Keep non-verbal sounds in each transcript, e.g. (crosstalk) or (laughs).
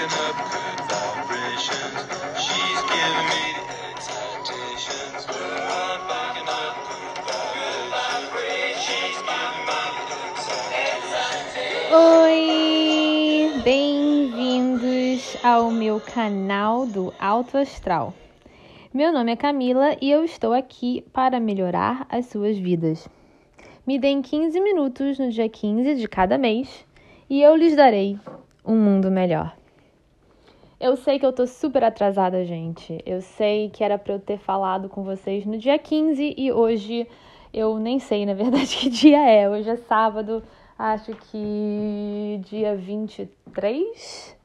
up good vibrations. She's giving me the excitations. I'm up good vibrations. She's giving me the excitations. Oi, bem-vindos ao meu canal do Alto Astral. Meu nome é Camila e eu estou aqui para melhorar as suas vidas. Me deem 15 minutos no dia 15 de cada mês e eu lhes darei um mundo melhor. Eu sei que eu tô super atrasada, gente. Eu sei que era para eu ter falado com vocês no dia 15 e hoje eu nem sei, na verdade, (laughs) que dia é. Hoje é sábado, acho que dia 23.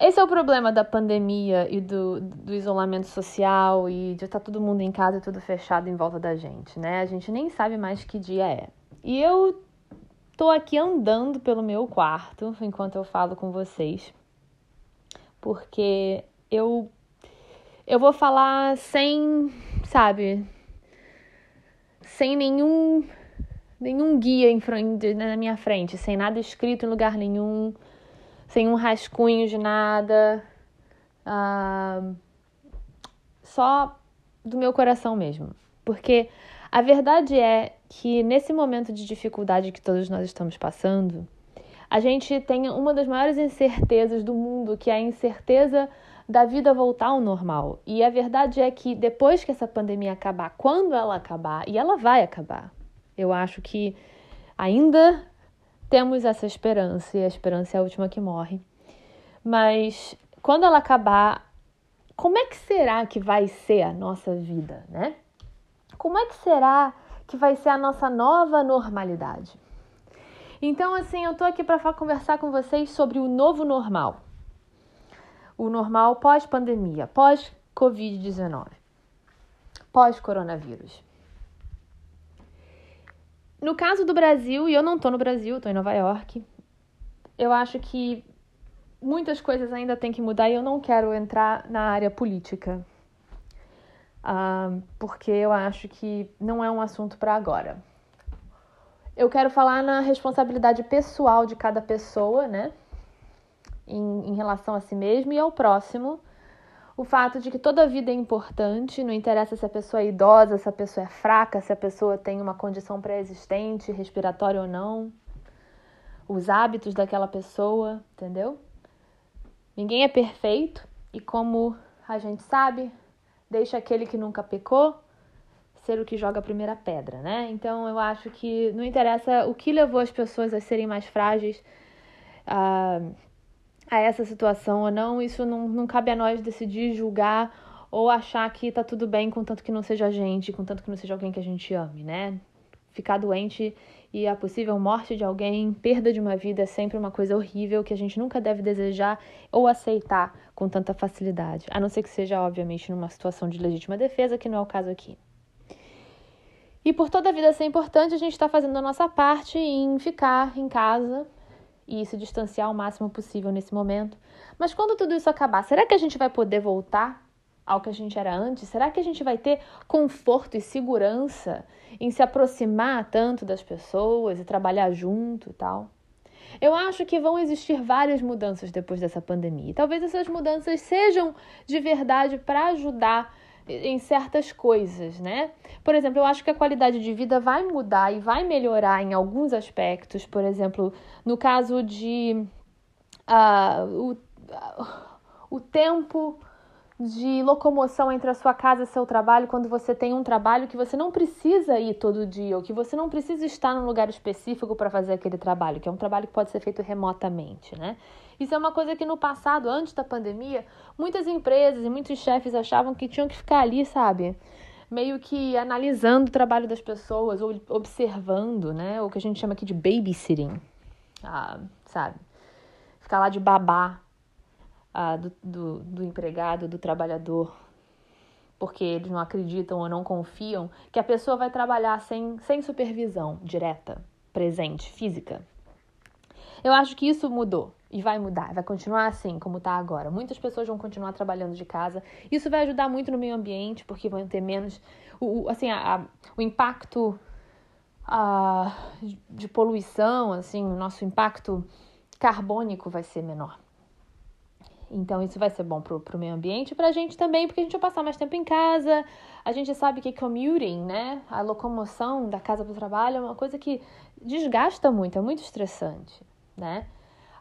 Esse é o problema da pandemia e do, do isolamento social e de estar todo mundo em casa e tudo fechado em volta da gente, né? A gente nem sabe mais que dia é. E eu tô aqui andando pelo meu quarto enquanto eu falo com vocês porque eu eu vou falar sem, sabe, sem nenhum nenhum guia em frente, na minha frente, sem nada escrito em lugar nenhum, sem um rascunho de nada, ah, só do meu coração mesmo, porque a verdade é que nesse momento de dificuldade que todos nós estamos passando, a gente tem uma das maiores incertezas do mundo, que é a incerteza da vida voltar ao normal. E a verdade é que depois que essa pandemia acabar, quando ela acabar, e ela vai acabar, eu acho que ainda temos essa esperança, e a esperança é a última que morre. Mas quando ela acabar, como é que será que vai ser a nossa vida, né? Como é que será que vai ser a nossa nova normalidade? Então, assim, eu tô aqui para conversar com vocês sobre o novo normal. O normal pós-pandemia, pós-Covid-19, pós-coronavírus. No caso do Brasil, e eu não tô no Brasil, tô em Nova York, eu acho que muitas coisas ainda têm que mudar e eu não quero entrar na área política. Uh, porque eu acho que não é um assunto para agora eu quero falar na responsabilidade pessoal de cada pessoa, né? Em, em, relação a si mesmo e ao próximo. O fato de que toda vida é importante, não interessa se a pessoa é idosa, se a pessoa é fraca, se a pessoa tem uma condição pré-existente, respiratória ou não. Os hábitos daquela pessoa, entendeu? Ninguém é perfeito e, como a gente sabe, deixa aquele que nunca pecou ser o que joga a primeira pedra, né? Então eu acho que não interessa o que levou as pessoas a serem mais frágeis a, a essa situação ou não, isso não, não cabe a nós decidir, julgar ou achar que tá tudo bem contanto que não seja a gente, contanto que não seja alguém que a gente ame, né? Ficar doente e a possível morte de alguém, perda de uma vida é sempre uma coisa horrível que a gente nunca deve desejar ou aceitar com tanta facilidade, a não ser que seja, obviamente, numa situação de legítima defesa, que não é o caso aqui. E por toda a vida ser importante, a gente está fazendo a nossa parte em ficar em casa e se distanciar o máximo possível nesse momento. Mas quando tudo isso acabar, será que a gente vai poder voltar ao que a gente era antes? Será que a gente vai ter conforto e segurança em se aproximar tanto das pessoas e trabalhar junto e tal? Eu acho que vão existir várias mudanças depois dessa pandemia. E talvez essas mudanças sejam de verdade para ajudar em certas coisas, né? Por exemplo, eu acho que a qualidade de vida vai mudar e vai melhorar em alguns aspectos. Por exemplo, no caso de uh, o, uh, o tempo de locomoção entre a sua casa e seu trabalho quando você tem um trabalho que você não precisa ir todo dia ou que você não precisa estar num lugar específico para fazer aquele trabalho, que é um trabalho que pode ser feito remotamente, né? Isso é uma coisa que no passado, antes da pandemia, muitas empresas e muitos chefes achavam que tinham que ficar ali, sabe? Meio que analisando o trabalho das pessoas ou observando, né? O que a gente chama aqui de babysitting, ah, sabe? Ficar lá de babá ah, do, do, do empregado, do trabalhador, porque eles não acreditam ou não confiam que a pessoa vai trabalhar sem, sem supervisão direta, presente, física. Eu acho que isso mudou e vai mudar, vai continuar assim como está agora. Muitas pessoas vão continuar trabalhando de casa. Isso vai ajudar muito no meio ambiente, porque vão ter menos. O, assim, a, a, o impacto a, de poluição, assim, o nosso impacto carbônico vai ser menor. Então, isso vai ser bom pro, pro meio ambiente e pra gente também, porque a gente vai passar mais tempo em casa. A gente sabe que commuting, né? A locomoção da casa pro trabalho é uma coisa que desgasta muito, é muito estressante, né?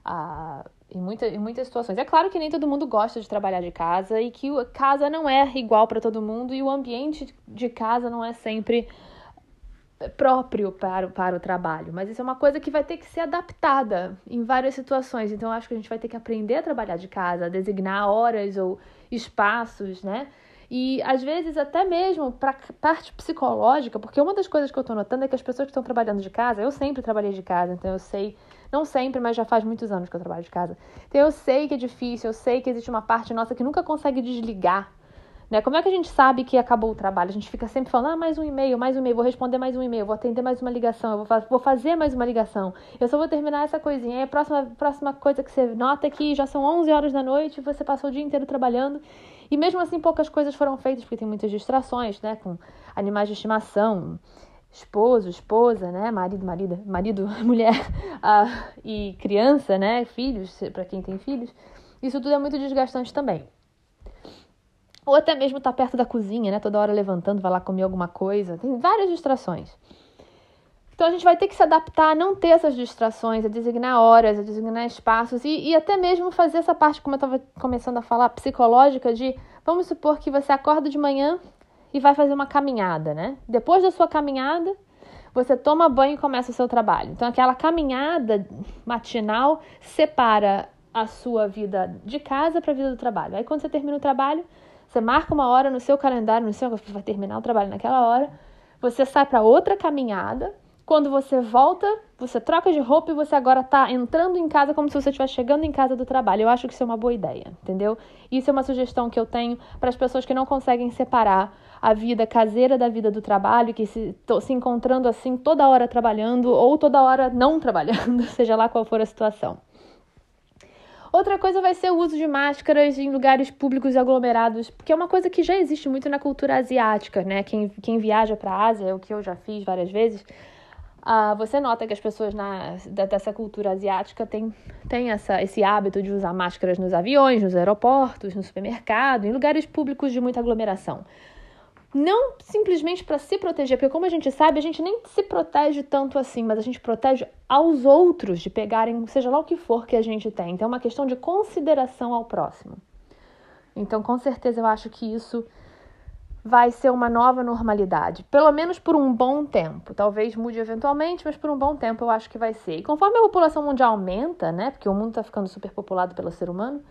Ah, em, muita, em muitas situações. É claro que nem todo mundo gosta de trabalhar de casa e que casa não é igual para todo mundo e o ambiente de casa não é sempre próprio para, para o trabalho, mas isso é uma coisa que vai ter que ser adaptada em várias situações. Então, acho que a gente vai ter que aprender a trabalhar de casa, a designar horas ou espaços, né? E às vezes até mesmo para parte psicológica, porque uma das coisas que eu estou notando é que as pessoas que estão trabalhando de casa, eu sempre trabalhei de casa, então eu sei, não sempre, mas já faz muitos anos que eu trabalho de casa. Então eu sei que é difícil, eu sei que existe uma parte nossa que nunca consegue desligar né? Como é que a gente sabe que acabou o trabalho? A gente fica sempre falando, ah, mais um e-mail, mais um e-mail, vou responder mais um e-mail, vou atender mais uma ligação, vou, fa vou fazer mais uma ligação, eu só vou terminar essa coisinha. Aí a próxima, próxima coisa que você nota é que já são 11 horas da noite, você passou o dia inteiro trabalhando, e mesmo assim poucas coisas foram feitas, porque tem muitas distrações, né? Com animais de estimação, esposo, esposa, né? Marido, marido, marido, (laughs) mulher uh, e criança, né? Filhos, para quem tem filhos. Isso tudo é muito desgastante também. Ou até mesmo estar tá perto da cozinha, né? Toda hora levantando, vai lá comer alguma coisa. Tem várias distrações. Então a gente vai ter que se adaptar a não ter essas distrações, a designar horas, a designar espaços e, e até mesmo fazer essa parte, como eu estava começando a falar, psicológica, de vamos supor que você acorda de manhã e vai fazer uma caminhada, né? Depois da sua caminhada, você toma banho e começa o seu trabalho. Então aquela caminhada matinal separa a sua vida de casa para a vida do trabalho. Aí quando você termina o trabalho, você marca uma hora no seu calendário, no seu, vai terminar o trabalho naquela hora. Você sai para outra caminhada. Quando você volta, você troca de roupa e você agora está entrando em casa como se você estivesse chegando em casa do trabalho. Eu acho que isso é uma boa ideia, entendeu? Isso é uma sugestão que eu tenho para as pessoas que não conseguem separar a vida caseira da vida do trabalho, que se, se encontrando assim toda hora trabalhando ou toda hora não (laughs) trabalhando, seja lá qual for a situação. Outra coisa vai ser o uso de máscaras em lugares públicos e aglomerados, porque é uma coisa que já existe muito na cultura asiática, né? Quem, quem viaja para a Ásia, o que eu já fiz várias vezes, uh, você nota que as pessoas na, dessa cultura asiática têm, têm essa, esse hábito de usar máscaras nos aviões, nos aeroportos, no supermercado, em lugares públicos de muita aglomeração não simplesmente para se proteger, porque como a gente sabe, a gente nem se protege tanto assim, mas a gente protege aos outros de pegarem, seja lá o que for que a gente tem. Então é uma questão de consideração ao próximo. Então, com certeza eu acho que isso vai ser uma nova normalidade, pelo menos por um bom tempo. Talvez mude eventualmente, mas por um bom tempo eu acho que vai ser. E conforme a população mundial aumenta, né, porque o mundo está ficando superpopulado pelo ser humano,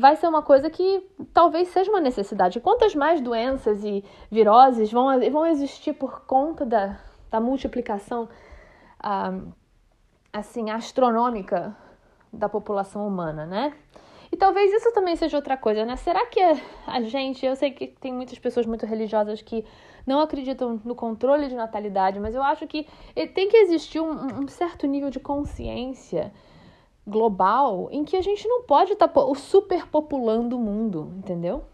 vai ser uma coisa que talvez seja uma necessidade. Quantas mais doenças e viroses vão, vão existir por conta da, da multiplicação ah, assim astronômica da população humana, né? E talvez isso também seja outra coisa, né? Será que a gente, eu sei que tem muitas pessoas muito religiosas que não acreditam no controle de natalidade, mas eu acho que tem que existir um, um certo nível de consciência global em que a gente não pode estar tá superpopulando o mundo, entendeu?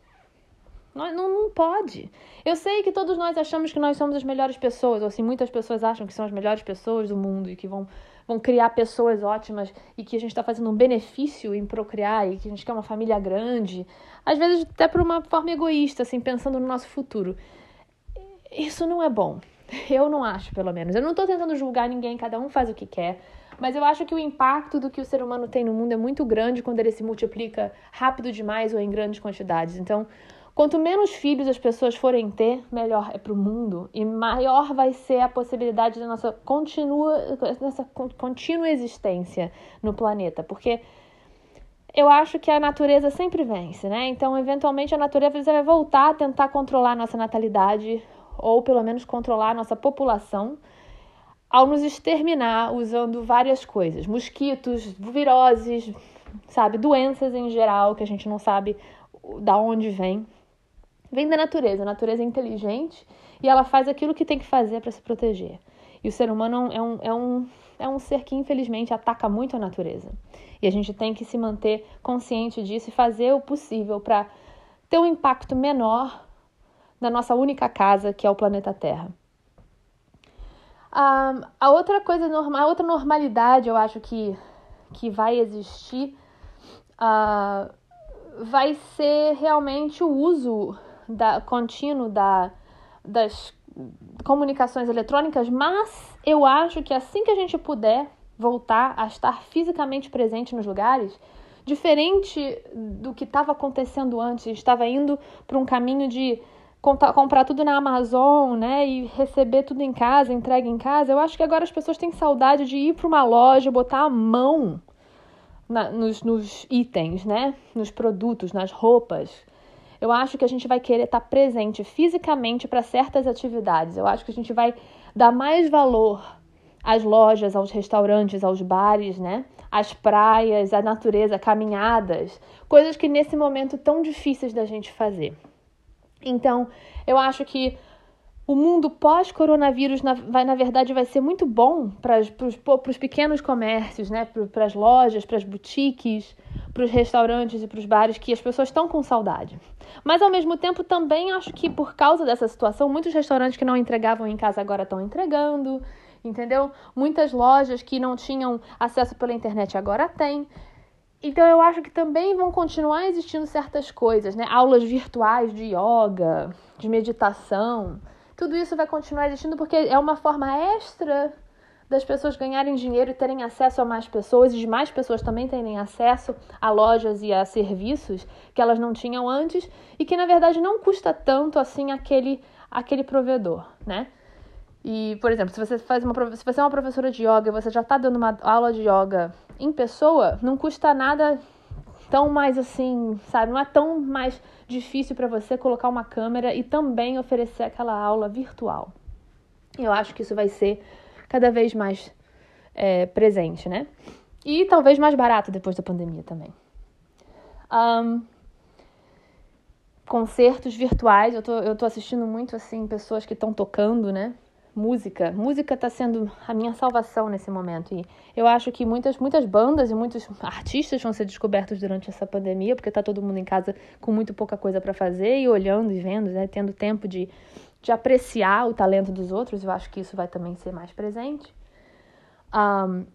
Não, não, pode. Eu sei que todos nós achamos que nós somos as melhores pessoas, ou assim, muitas pessoas acham que são as melhores pessoas do mundo e que vão, vão criar pessoas ótimas e que a gente está fazendo um benefício em procriar e que a gente quer uma família grande. Às vezes, até por uma forma egoísta, assim, pensando no nosso futuro. Isso não é bom. Eu não acho, pelo menos. Eu não estou tentando julgar ninguém, cada um faz o que quer. Mas eu acho que o impacto do que o ser humano tem no mundo é muito grande quando ele se multiplica rápido demais ou em grandes quantidades. Então, quanto menos filhos as pessoas forem ter, melhor é para o mundo e maior vai ser a possibilidade da nossa continua, nossa contínua existência no planeta. Porque eu acho que a natureza sempre vence, né? Então, eventualmente, a natureza vai voltar a tentar controlar a nossa natalidade ou pelo menos controlar a nossa população ao nos exterminar usando várias coisas, mosquitos, viroses, sabe, doenças em geral que a gente não sabe da onde vem. Vem da natureza, a natureza é inteligente e ela faz aquilo que tem que fazer para se proteger. E o ser humano é um, é, um, é um ser que infelizmente ataca muito a natureza. E a gente tem que se manter consciente disso e fazer o possível para ter um impacto menor na nossa única casa, que é o planeta Terra. Um, a outra coisa normal, a outra normalidade, eu acho que, que vai existir, uh, vai ser realmente o uso da, contínuo da, das comunicações eletrônicas, mas eu acho que assim que a gente puder voltar a estar fisicamente presente nos lugares, diferente do que estava acontecendo antes, estava indo para um caminho de comprar tudo na Amazon, né, e receber tudo em casa, entregue em casa. Eu acho que agora as pessoas têm saudade de ir para uma loja, botar a mão na, nos, nos itens, né, nos produtos, nas roupas. Eu acho que a gente vai querer estar tá presente fisicamente para certas atividades. Eu acho que a gente vai dar mais valor às lojas, aos restaurantes, aos bares, né? Às praias, à natureza, caminhadas, coisas que nesse momento tão difíceis da gente fazer. Então, eu acho que o mundo pós-coronavírus, na, vai, na verdade, vai ser muito bom para os pequenos comércios, né? para as lojas, para as boutiques, para os restaurantes e para os bares, que as pessoas estão com saudade. Mas, ao mesmo tempo, também acho que por causa dessa situação, muitos restaurantes que não entregavam em casa agora estão entregando, entendeu? Muitas lojas que não tinham acesso pela internet agora têm. Então eu acho que também vão continuar existindo certas coisas, né? Aulas virtuais de yoga, de meditação. Tudo isso vai continuar existindo porque é uma forma extra das pessoas ganharem dinheiro e terem acesso a mais pessoas e de mais pessoas também terem acesso a lojas e a serviços que elas não tinham antes e que na verdade não custa tanto assim aquele aquele provedor, né? E, por exemplo, se você faz uma se você é uma professora de yoga e você já está dando uma aula de yoga em pessoa, não custa nada tão mais assim, sabe? Não é tão mais difícil para você colocar uma câmera e também oferecer aquela aula virtual. Eu acho que isso vai ser cada vez mais é, presente, né? E talvez mais barato depois da pandemia também. Um, concertos virtuais, eu tô, eu tô assistindo muito assim, pessoas que estão tocando, né? Música. Música está sendo a minha salvação nesse momento. E eu acho que muitas, muitas bandas e muitos artistas vão ser descobertos durante essa pandemia, porque está todo mundo em casa com muito pouca coisa para fazer e olhando e vendo, né, tendo tempo de, de apreciar o talento dos outros. Eu acho que isso vai também ser mais presente. Um,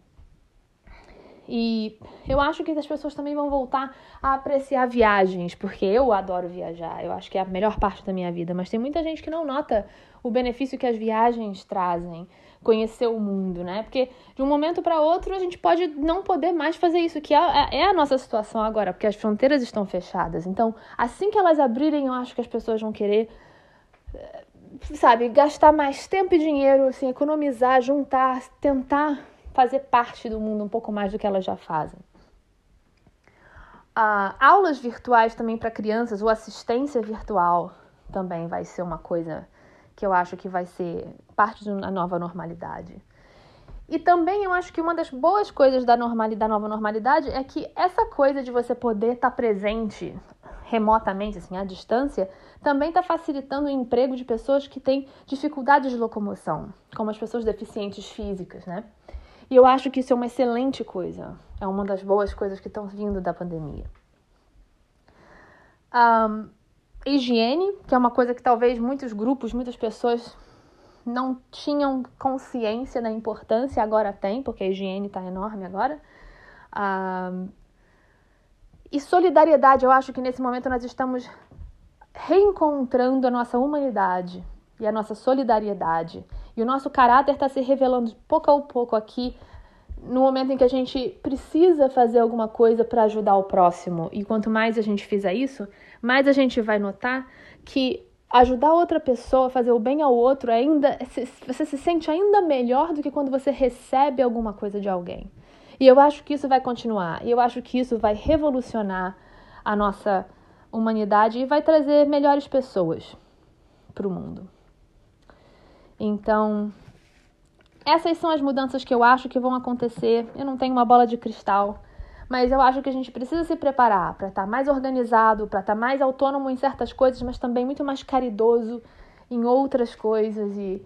e eu acho que as pessoas também vão voltar a apreciar viagens, porque eu adoro viajar, eu acho que é a melhor parte da minha vida, mas tem muita gente que não nota o benefício que as viagens trazem, conhecer o mundo, né? Porque de um momento para outro a gente pode não poder mais fazer isso, que é, é a nossa situação agora, porque as fronteiras estão fechadas. Então, assim que elas abrirem, eu acho que as pessoas vão querer eh, sabe, gastar mais tempo e dinheiro, assim, economizar, juntar, tentar fazer parte do mundo um pouco mais do que elas já fazem. Uh, aulas virtuais também para crianças, ou assistência virtual também vai ser uma coisa que eu acho que vai ser parte da nova normalidade. E também eu acho que uma das boas coisas da, normalidade, da nova normalidade é que essa coisa de você poder estar tá presente remotamente, assim, à distância, também está facilitando o emprego de pessoas que têm dificuldades de locomoção, como as pessoas deficientes físicas, né? E eu acho que isso é uma excelente coisa. É uma das boas coisas que estão vindo da pandemia. Um, higiene, que é uma coisa que talvez muitos grupos, muitas pessoas não tinham consciência da importância, agora tem, porque a higiene está enorme agora. Um, e solidariedade, eu acho que nesse momento nós estamos reencontrando a nossa humanidade e a nossa solidariedade. E o nosso caráter está se revelando pouco a pouco aqui, no momento em que a gente precisa fazer alguma coisa para ajudar o próximo. E quanto mais a gente fizer isso, mais a gente vai notar que ajudar outra pessoa fazer o bem ao outro ainda você se sente ainda melhor do que quando você recebe alguma coisa de alguém. E eu acho que isso vai continuar. E eu acho que isso vai revolucionar a nossa humanidade e vai trazer melhores pessoas para o mundo. Então, essas são as mudanças que eu acho que vão acontecer. Eu não tenho uma bola de cristal, mas eu acho que a gente precisa se preparar para estar tá mais organizado, para estar tá mais autônomo em certas coisas, mas também muito mais caridoso em outras coisas e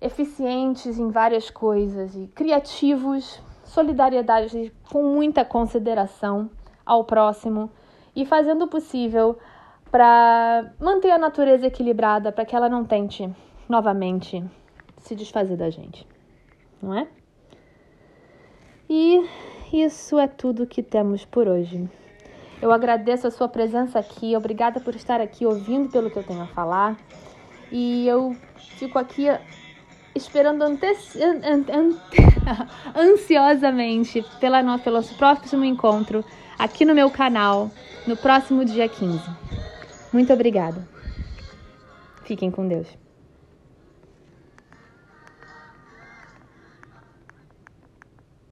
eficientes em várias coisas e criativos, solidariedade com muita consideração ao próximo e fazendo o possível para manter a natureza equilibrada, para que ela não tente novamente se desfazer da gente, não é? E isso é tudo que temos por hoje. Eu agradeço a sua presença aqui, obrigada por estar aqui ouvindo pelo que eu tenho a falar. E eu fico aqui esperando ante... (laughs) ansiosamente pela no... pelo próximo encontro aqui no meu canal no próximo dia 15. Muito obrigada. Fiquem com Deus.